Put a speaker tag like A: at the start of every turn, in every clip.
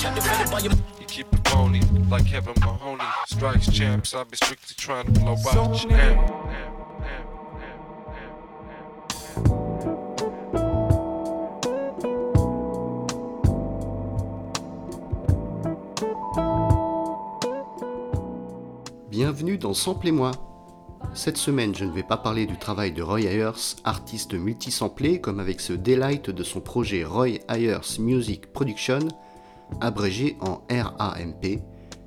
A: to? Captivated by your.
B: You keep it phony, like Kevin Mahoney. Strikes champs, I be strictly trying to blow out your amp.
C: Bienvenue dans Sample et moi. Cette semaine, je ne vais pas parler du travail de Roy Ayers, artiste multisamplé, comme avec ce delight de son projet Roy Ayers Music Production, abrégé en RAMP,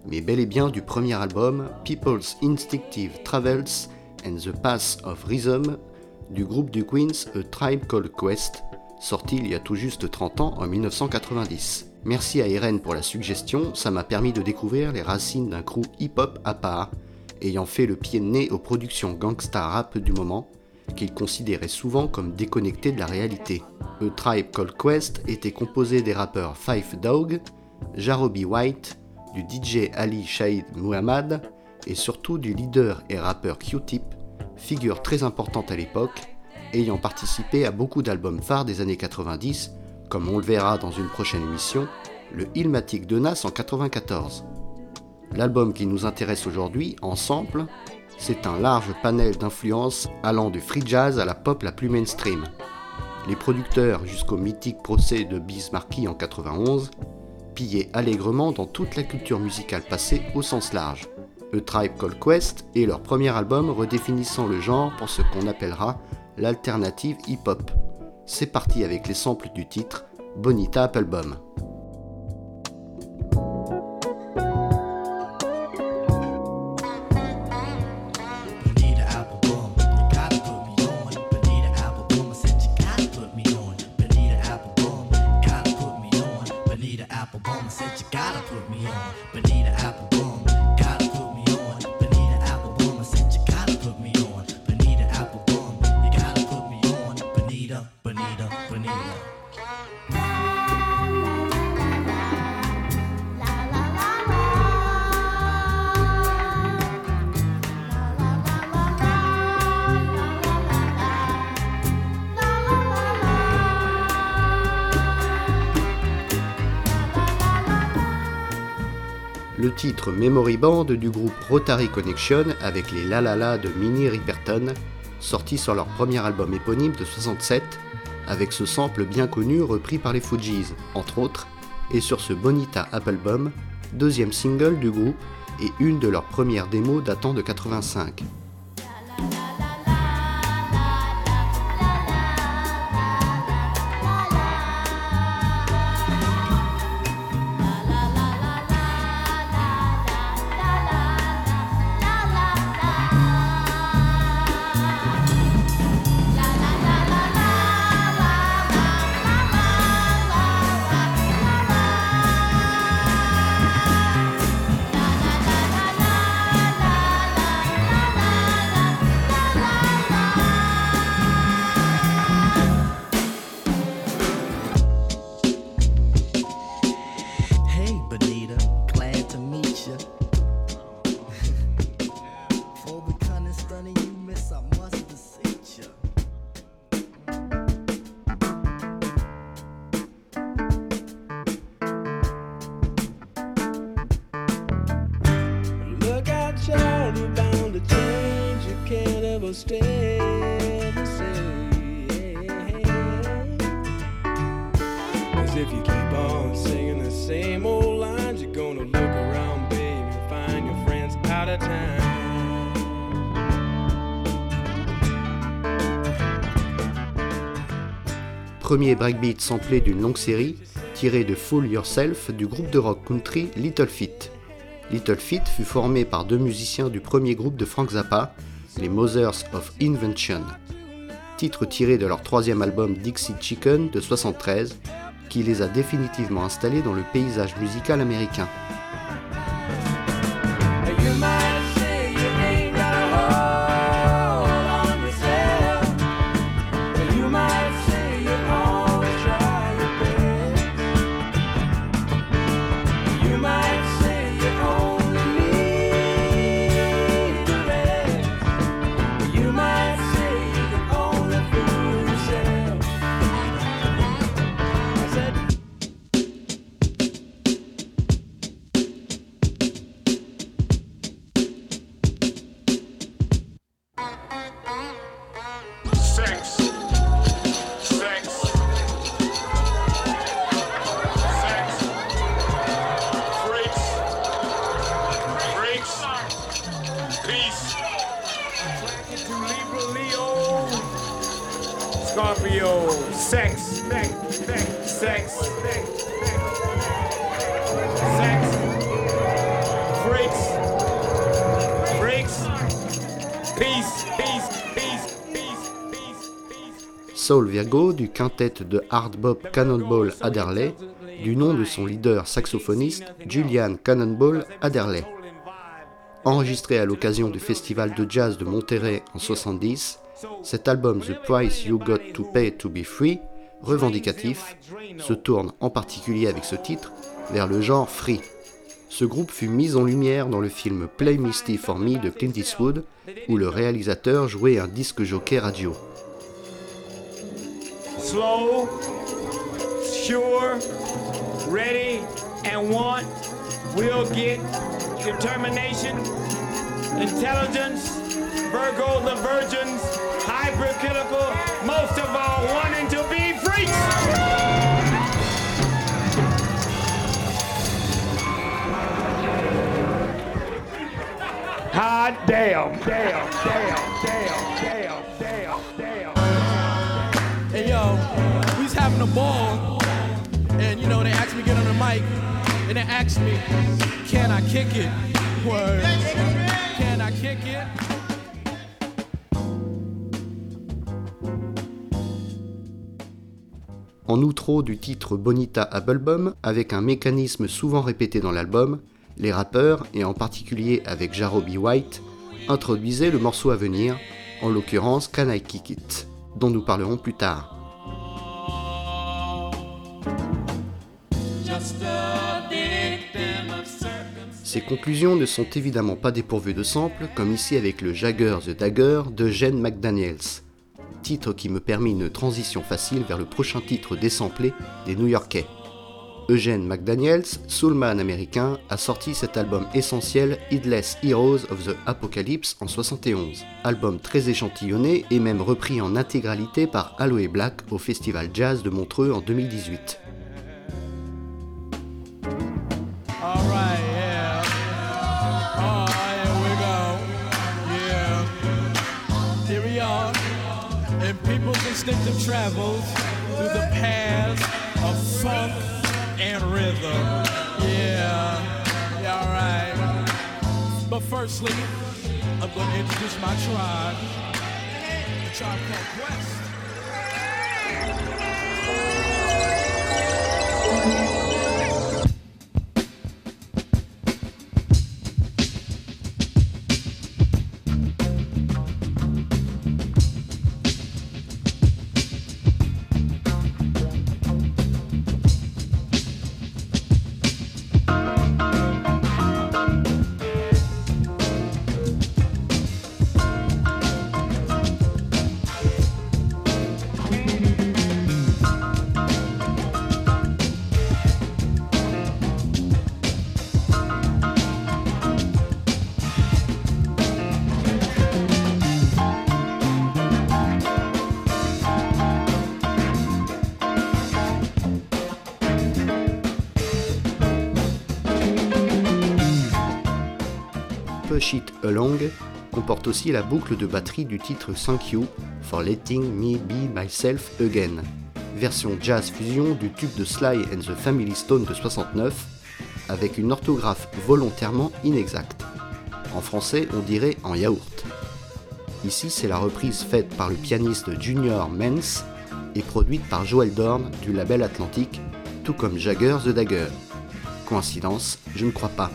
C: mais bel et bien du premier album People's Instinctive Travels and the Path of Rhythm du groupe du Queens A Tribe Called Quest, sorti il y a tout juste 30 ans en 1990. Merci à Irene pour la suggestion, ça m'a permis de découvrir les racines d'un crew hip-hop à part, ayant fait le pied de nez aux productions gangsta rap du moment, qu'il considérait souvent comme déconnectées de la réalité. A Tribe Called Quest était composé des rappeurs Five Dog, Jarobi White, du DJ Ali Shahid Muhammad et surtout du leader et rappeur Q-Tip, figure très importante à l'époque, ayant participé à beaucoup d'albums phares des années 90, comme on le verra dans une prochaine émission, le Ilmatic de Nas en 94. L'album qui nous intéresse aujourd'hui, Ensemble, c'est un large panel d'influences allant du free jazz à la pop la plus mainstream. Les producteurs jusqu'au mythique procès de Biz Markie en 91 pillaient allègrement dans toute la culture musicale passée au sens large. A Tribe Called Quest est leur premier album redéfinissant le genre pour ce qu'on appellera l'alternative hip-hop. C'est parti avec les samples du titre Bonita Applebaum. Le titre Memory Band du groupe Rotary Connection avec les La La de Minnie Riperton, sorti sur leur premier album éponyme de 67, avec ce sample bien connu repris par les Fugees, entre autres, et sur ce Bonita Applebaum, deuxième single du groupe et une de leurs premières démos datant de 85. Premier breakbeat samplé d'une longue série, tiré de Fool Yourself du groupe de rock country Little Feat. Little Feat fut formé par deux musiciens du premier groupe de Frank Zappa, les Mothers of Invention. Titre tiré de leur troisième album Dixie Chicken de 73, qui les a définitivement installés dans le paysage musical américain.
D: Sex. Freaks. Freaks. Peace. Peace. Peace. Peace. Peace. Peace.
C: Soul Virgo du quintet de hard bop Cannonball Adderley, du nom de son leader saxophoniste Julian Cannonball Adderley. Enregistré à l'occasion du festival de jazz de Monterrey en 70, cet album The Price You Got to Pay to Be Free, revendicatif, se tourne en particulier avec ce titre vers le genre free. Ce groupe fut mis en lumière dans le film Play Misty for Me de Clint Eastwood, où le réalisateur jouait un disque jockey radio.
D: slow, sure, ready, and want will get determination, intelligence, Virgo the virgins, hybrid chemical, most of all wanting to be freaks. Hot damn, damn, damn, damn, damn, damn, damn.
E: Hey yo, we was having a ball, and you know they asked me to get on the mic, and they asked me, can I kick it? Word. Can I kick it?
C: En outro du titre Bonita Applebum, avec un mécanisme souvent répété dans l'album, les rappeurs, et en particulier avec Jarobi White, introduisaient le morceau à venir, en l'occurrence Can I Kick It, dont nous parlerons plus tard. Ces conclusions ne sont évidemment pas dépourvues de samples, comme ici avec le Jagger the Dagger de Jen McDaniels, titre qui me permet une transition facile vers le prochain titre désamplé des New-Yorkais. Eugene McDaniels, soulman américain, a sorti cet album essentiel Heedless Heroes of the Apocalypse en 71. Album très échantillonné et même repris en intégralité par Aloe Black au Festival Jazz de Montreux en 2018.
E: Instinctive travels through the paths of funk and rhythm. Yeah. Yeah, all right. But firstly, I'm going to introduce my tribe. The tribe called Quest.
C: Push It Along comporte aussi la boucle de batterie du titre Thank You for Letting Me Be Myself Again, version jazz fusion du tube de Sly and the Family Stone de 69, avec une orthographe volontairement inexacte. En français, on dirait en yaourt. Ici, c'est la reprise faite par le pianiste Junior Mens et produite par Joel Dorn du label Atlantique, tout comme Jagger the Dagger. Coïncidence Je ne crois pas.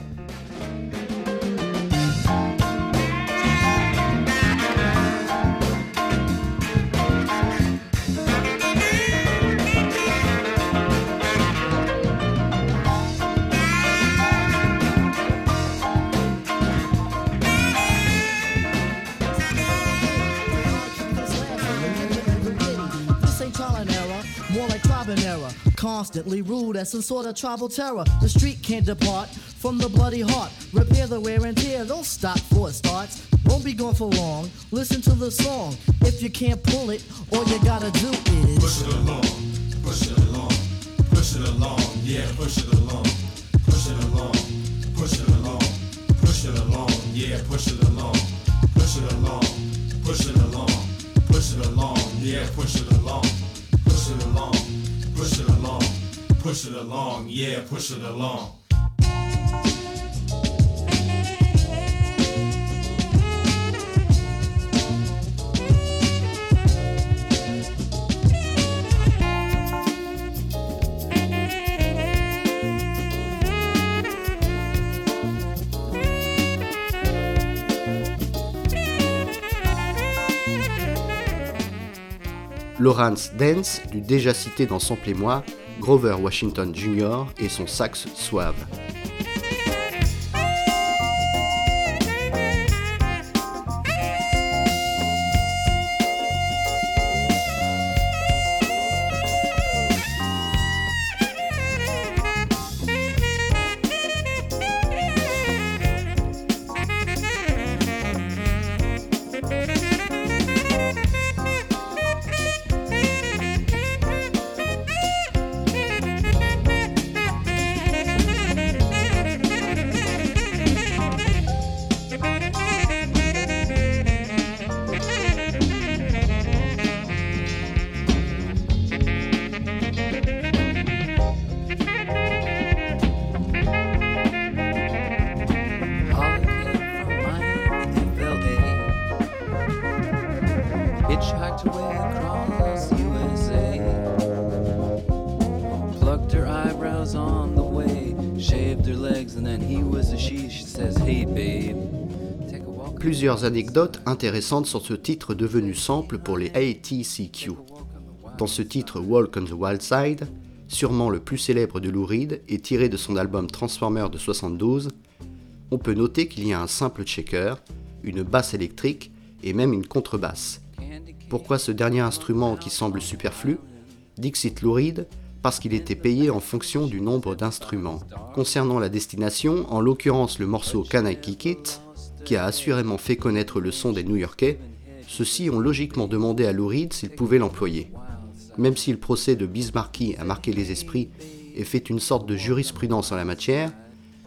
F: Constantly rude as some sort of tribal terror. The street can't depart from the bloody heart. Repair the wear and tear, don't stop before it starts. Won't be gone for long. Listen to the song. If you can't pull it, all you gotta do is
G: Push it along, push it along, push it along, yeah, push it along, push it along, push it along, push it along, yeah, push it along, push it along, push it along, push it along, yeah, push it along, push it along, yeah, push it along.
C: Lawrence Dance, du déjà cité dans Sample-et-moi, Grover Washington Jr. et son sax suave. Plusieurs anecdotes intéressantes sur ce titre devenu sample pour les ATCQ. Dans ce titre Walk on the Wild Side, sûrement le plus célèbre de Lou Reed et tiré de son album Transformer de 72, on peut noter qu'il y a un simple checker, une basse électrique et même une contrebasse. Pourquoi ce dernier instrument qui semble superflu? Dixit Lou Reed parce qu'il était payé en fonction du nombre d'instruments. Concernant la destination, en l'occurrence le morceau Can I qui a assurément fait connaître le son des New-Yorkais, ceux-ci ont logiquement demandé à Lou Reed s'il pouvait l'employer. Même si le procès de Bismarcky a marqué les esprits et fait une sorte de jurisprudence en la matière,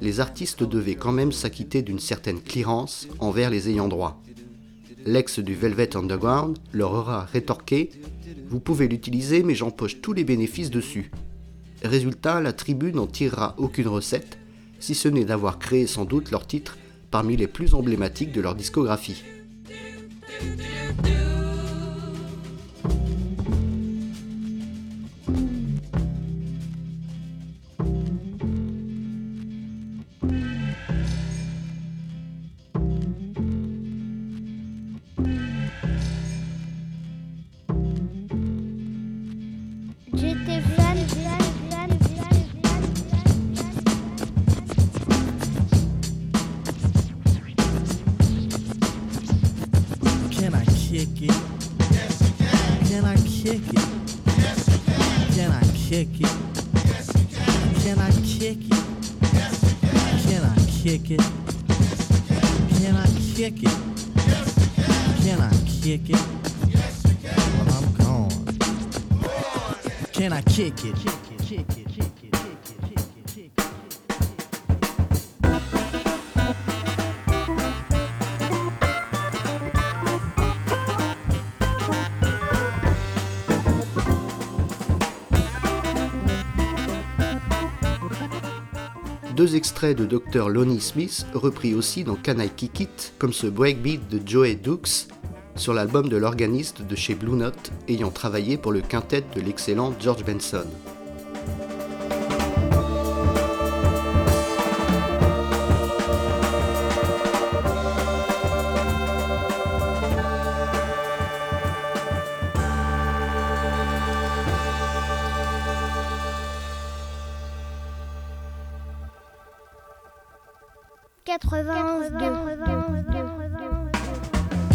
C: les artistes devaient quand même s'acquitter d'une certaine clearance envers les ayants droit. L'ex du Velvet Underground leur aura rétorqué Vous pouvez l'utiliser, mais j'empoche tous les bénéfices dessus. Résultat, la tribu n'en tirera aucune recette, si ce n'est d'avoir créé sans doute leur titre parmi les plus emblématiques de leur discographie.
F: Kick it? Can. I kick it? Can. I kick it? Can. I kick it? Can. I kick it? Can I kick it? Can. I kick it? Yes. Well, I'm gone. Can I kick it, kick it, kick it,
C: Deux extraits de Dr. Lonnie Smith repris aussi dans Can I Kick It, comme ce breakbeat de Joey Dukes sur l'album de l'organiste de chez Blue Note ayant travaillé pour le quintet de l'excellent George Benson.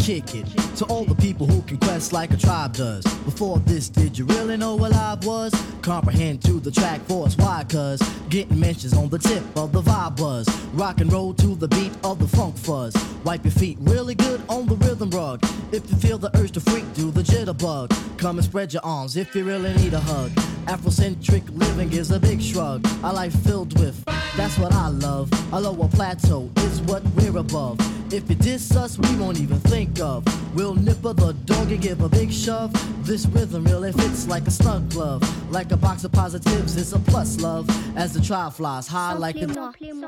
F: Kick it to all the people who can quest like a tribe does. Before this, did you really know what I was? Comprehend to the track force, why? Cuz getting mentions on the tip of the vibe buzz. Rock and roll to the beat of the funk fuzz. Wipe your feet really good on the rhythm rug. If you feel the urge to freak, do the jitterbug. Come and spread your arms if you really need a hug. Afrocentric living is a big shrug. A life filled with, that's what I love. A lower plateau is what we're above. If you diss us, we won't even think of. We'll nipper the dog and give a big shove. This rhythm really fits like a snug glove. Like a box of positives, it's a plus love. As the trial flies high like a.
H: We're going to dance.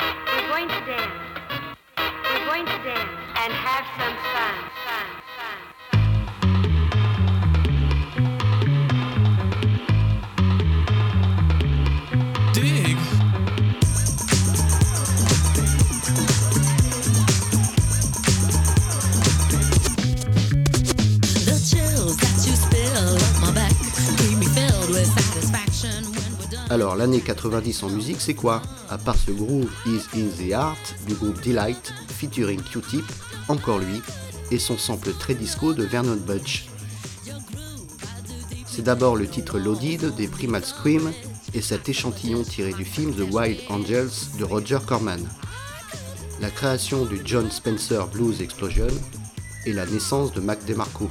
H: We're going to dance. We're going to dance and have some fun. Fun. Fun.
C: Alors l'année 90 en musique c'est quoi? À part ce groove Is in the Art du groupe Delight featuring Q-Tip, encore lui, et son sample très disco de Vernon Budge. C'est d'abord le titre Loaded des Primal Scream et cet échantillon tiré du film The Wild Angels de Roger Corman. La création du John Spencer Blues Explosion et la naissance de Mac DeMarco.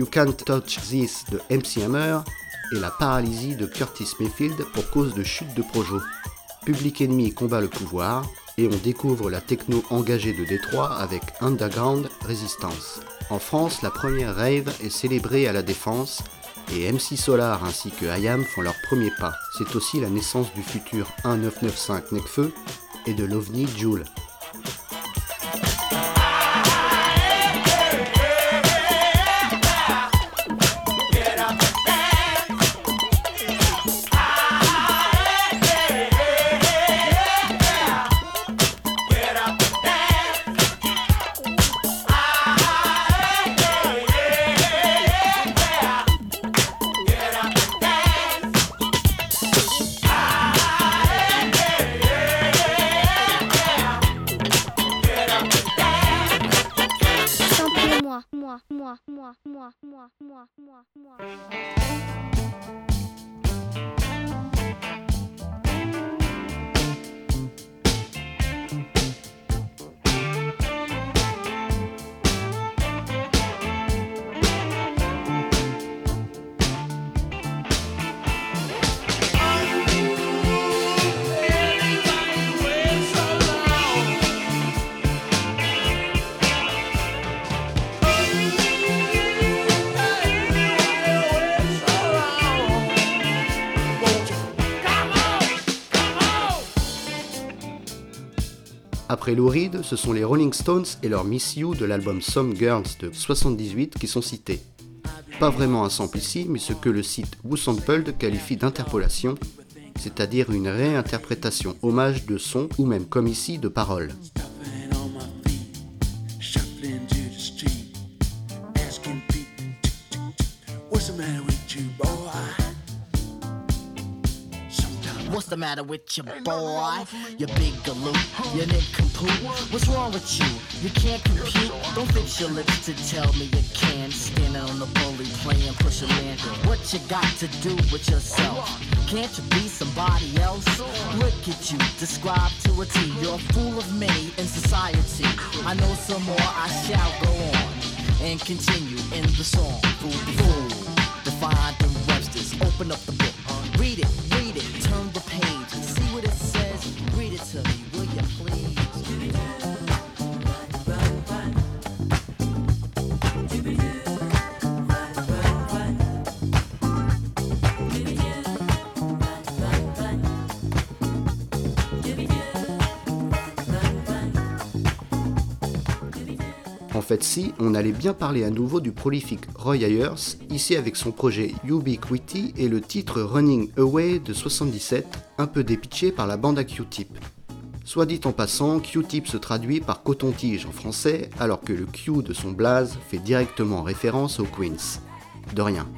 C: You Can't Touch This de MC Hammer et la paralysie de Curtis Mayfield pour cause de chute de Projo. Public Enemy combat le pouvoir et on découvre la techno engagée de Détroit avec Underground Resistance. En France, la première rave est célébrée à la Défense et MC Solar ainsi que IAM font leur premier pas. C'est aussi la naissance du futur 1995 Necfeu et de l'OVNI Joule. Après Lou Reed, ce sont les Rolling Stones et leur Miss You de l'album Some Girls de 78 qui sont cités. Pas vraiment un sample ici, mais ce que le site WhoSampled qualifie d'interpolation, c'est-à-dire une réinterprétation hommage de son ou même comme ici de paroles.
I: The matter with your boy?
F: You big galoot, you nincompoop. What's wrong with you? You can't compute. Don't fix your lips to tell me you can. Standing on the bully, playing push a man. What you got to do with yourself? Can't you be somebody else? Look at you, described to a T. You're a fool of many in society. I know some more, I shall go on and continue in the song. Fool, fool, defined in Webster's. Open up the book, read it,
C: fait, si, on allait bien parler à nouveau du prolifique Roy Ayers, ici avec son projet Ubiquity et le titre Running Away de 77, un peu dépitché par la bande à Q-Tip. Soit dit en passant, Q-Tip se traduit par coton-tige en français, alors que le Q de son blaze fait directement référence aux Queens. De rien.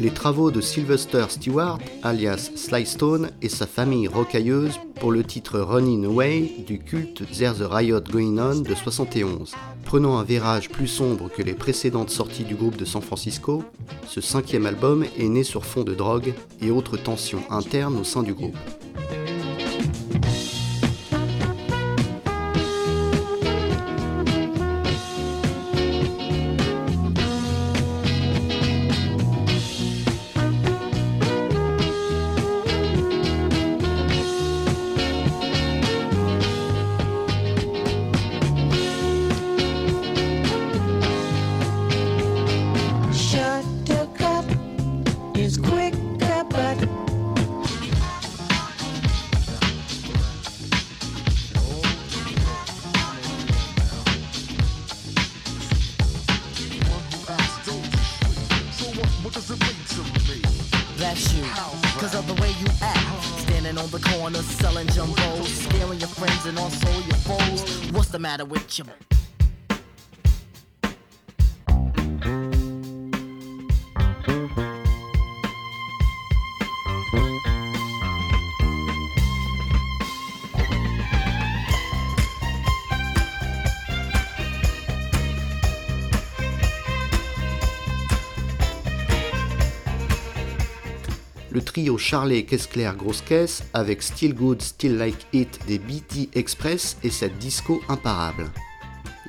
C: Les travaux de Sylvester Stewart, alias Sly Stone, et sa famille rocailleuse pour le titre Running Away du culte There's a Riot Going On de 71. Prenant un virage plus sombre que les précédentes sorties du groupe de San Francisco, ce cinquième album est né sur fond de drogue et autres tensions internes au sein du groupe.
F: That's you, cause of the way you act. Standing on the corner, selling jumbos, scaring your friends and also your foes. What's the matter with you?
C: Trio Charlet Kessler Grosse Caisse avec Still Good, Still Like It des BT Express et cette disco imparable.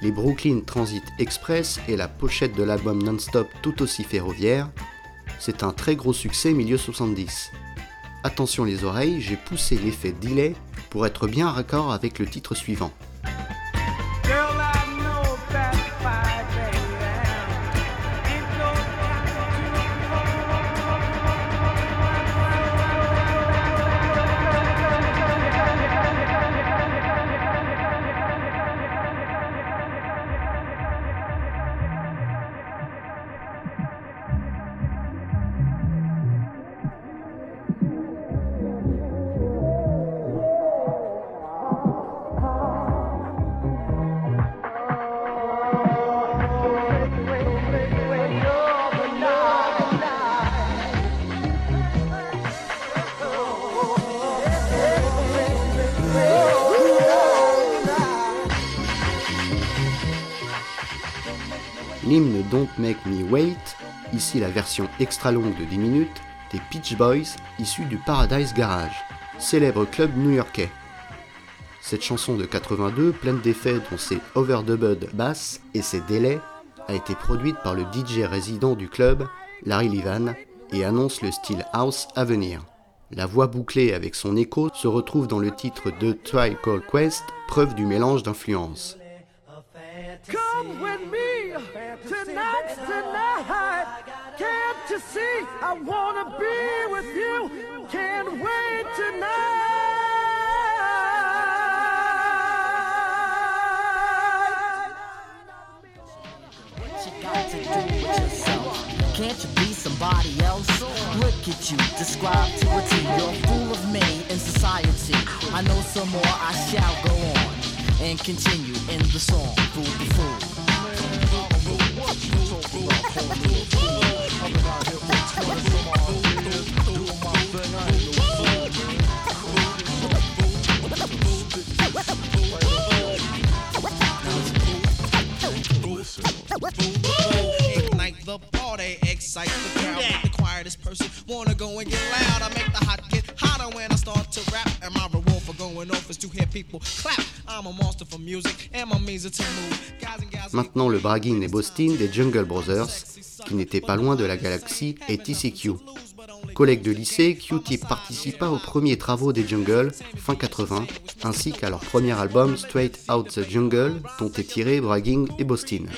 C: Les Brooklyn Transit Express et la pochette de l'album non-stop tout aussi ferroviaire, c'est un très gros succès milieu 70. Attention les oreilles, j'ai poussé l'effet delay pour être bien raccord avec le titre suivant. Ici la version extra longue de 10 minutes, des Peach Boys issus du Paradise Garage, célèbre club new-yorkais. Cette chanson de 82, pleine d'effets dont ses overdubbed bass et ses délais, a été produite par le DJ résident du club, Larry Levan, et annonce le style house à venir. La voix bouclée avec son écho se retrouve dans le titre de Trial Call Quest, preuve du mélange d'influences.
J: Can't see? I wanna be with you. Can't wait tonight.
F: To? Can't you be somebody else? Look at you, describe to a T. You're a fool of many in society. I know some more, I shall go on and continue in the song. Fool the fool.
C: Maintenant le bragging et Boston des Jungle Brothers, qui n'étaient pas loin de la galaxie et TCQ. Collègue de lycée, Q-Tip participa aux premiers travaux des Jungle, fin 80, ainsi qu'à leur premier album Straight Out the Jungle, dont est tiré Bragging et Boston.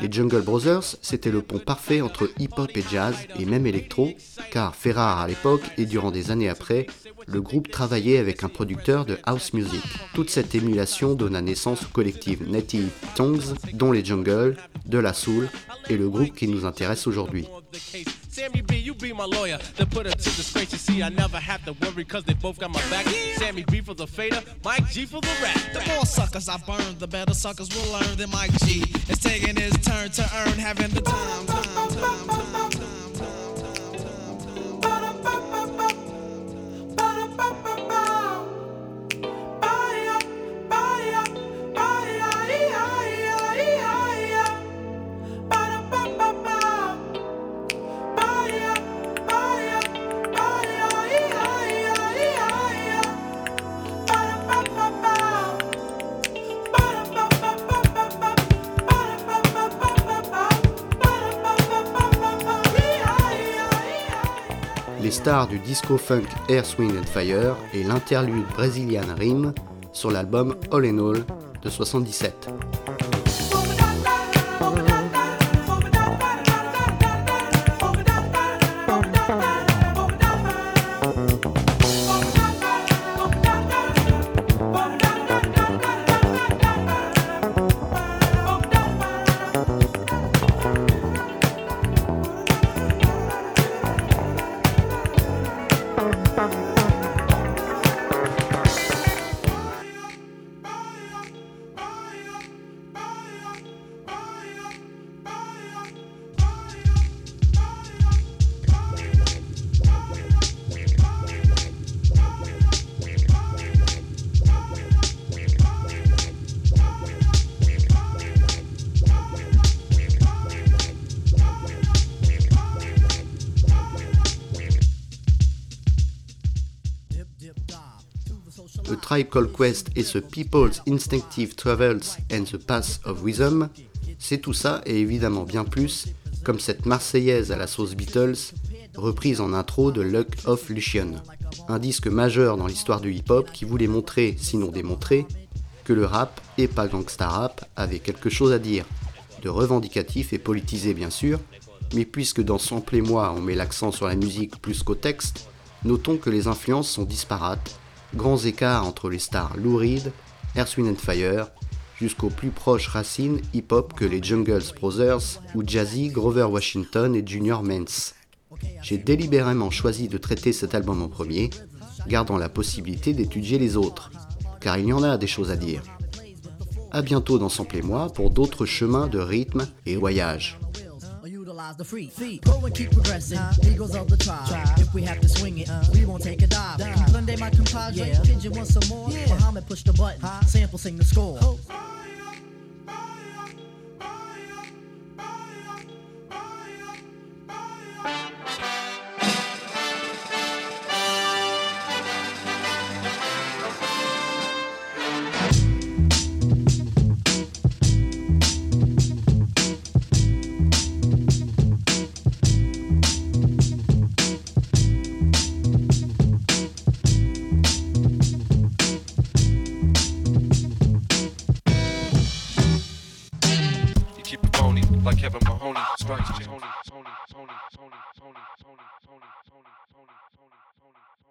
C: Les Jungle Brothers, c'était le pont parfait entre hip-hop et jazz, et même électro, car fait rare à l'époque et durant des années après, le groupe travaillait avec un producteur de house music. Toute cette émulation donna naissance au collectif Native Tongues, dont les Jungle, De La Soul et le groupe qui nous intéresse aujourd'hui.
K: Sammy B, you be my lawyer. To put her to disgrace, you see, I never have to worry, cause they both got my back. Sammy B for the fader, Mike G for the rap.
L: The more suckers I burn, the better suckers will learn that Mike G is taking his turn to earn, having the time, time, time, time, time.
C: Les stars du disco funk Air Swing and Fire et l'interlude Brazilian Rim sur l'album All in All de 77. Called Quest et ce People's Instinctive Travels and the Path of Wisdom, c'est tout ça et évidemment bien plus, comme cette Marseillaise à la sauce Beatles, reprise en intro de Luck of Lucian, un disque majeur dans l'histoire du hip-hop qui voulait montrer, sinon démontrer, que le rap, et pas gangsta rap, avait quelque chose à dire, de revendicatif et politisé bien sûr, mais puisque dans Sample et moi on met l'accent sur la musique plus qu'au texte, notons que les influences sont disparates, grands écarts entre les stars Lou Reed, Earth, Wind and Fire, jusqu'aux plus proches racines hip-hop que les Jungles Brothers ou Jazzy, Grover Washington et Junior Mance. J'ai délibérément choisi de traiter cet album en premier, gardant la possibilité d'étudier les autres, car il y en a des choses à dire. A bientôt dans Sample et moi pour d'autres chemins de rythme et voyage.
F: The free feet. Go and keep progressing. Eagles of the tribe. If we have to swing it, we won't take a dive. Keep Sunday, my compadre. Kid, you want some more? Yeah. Muhammad push the button. Sample sing the score.
B: You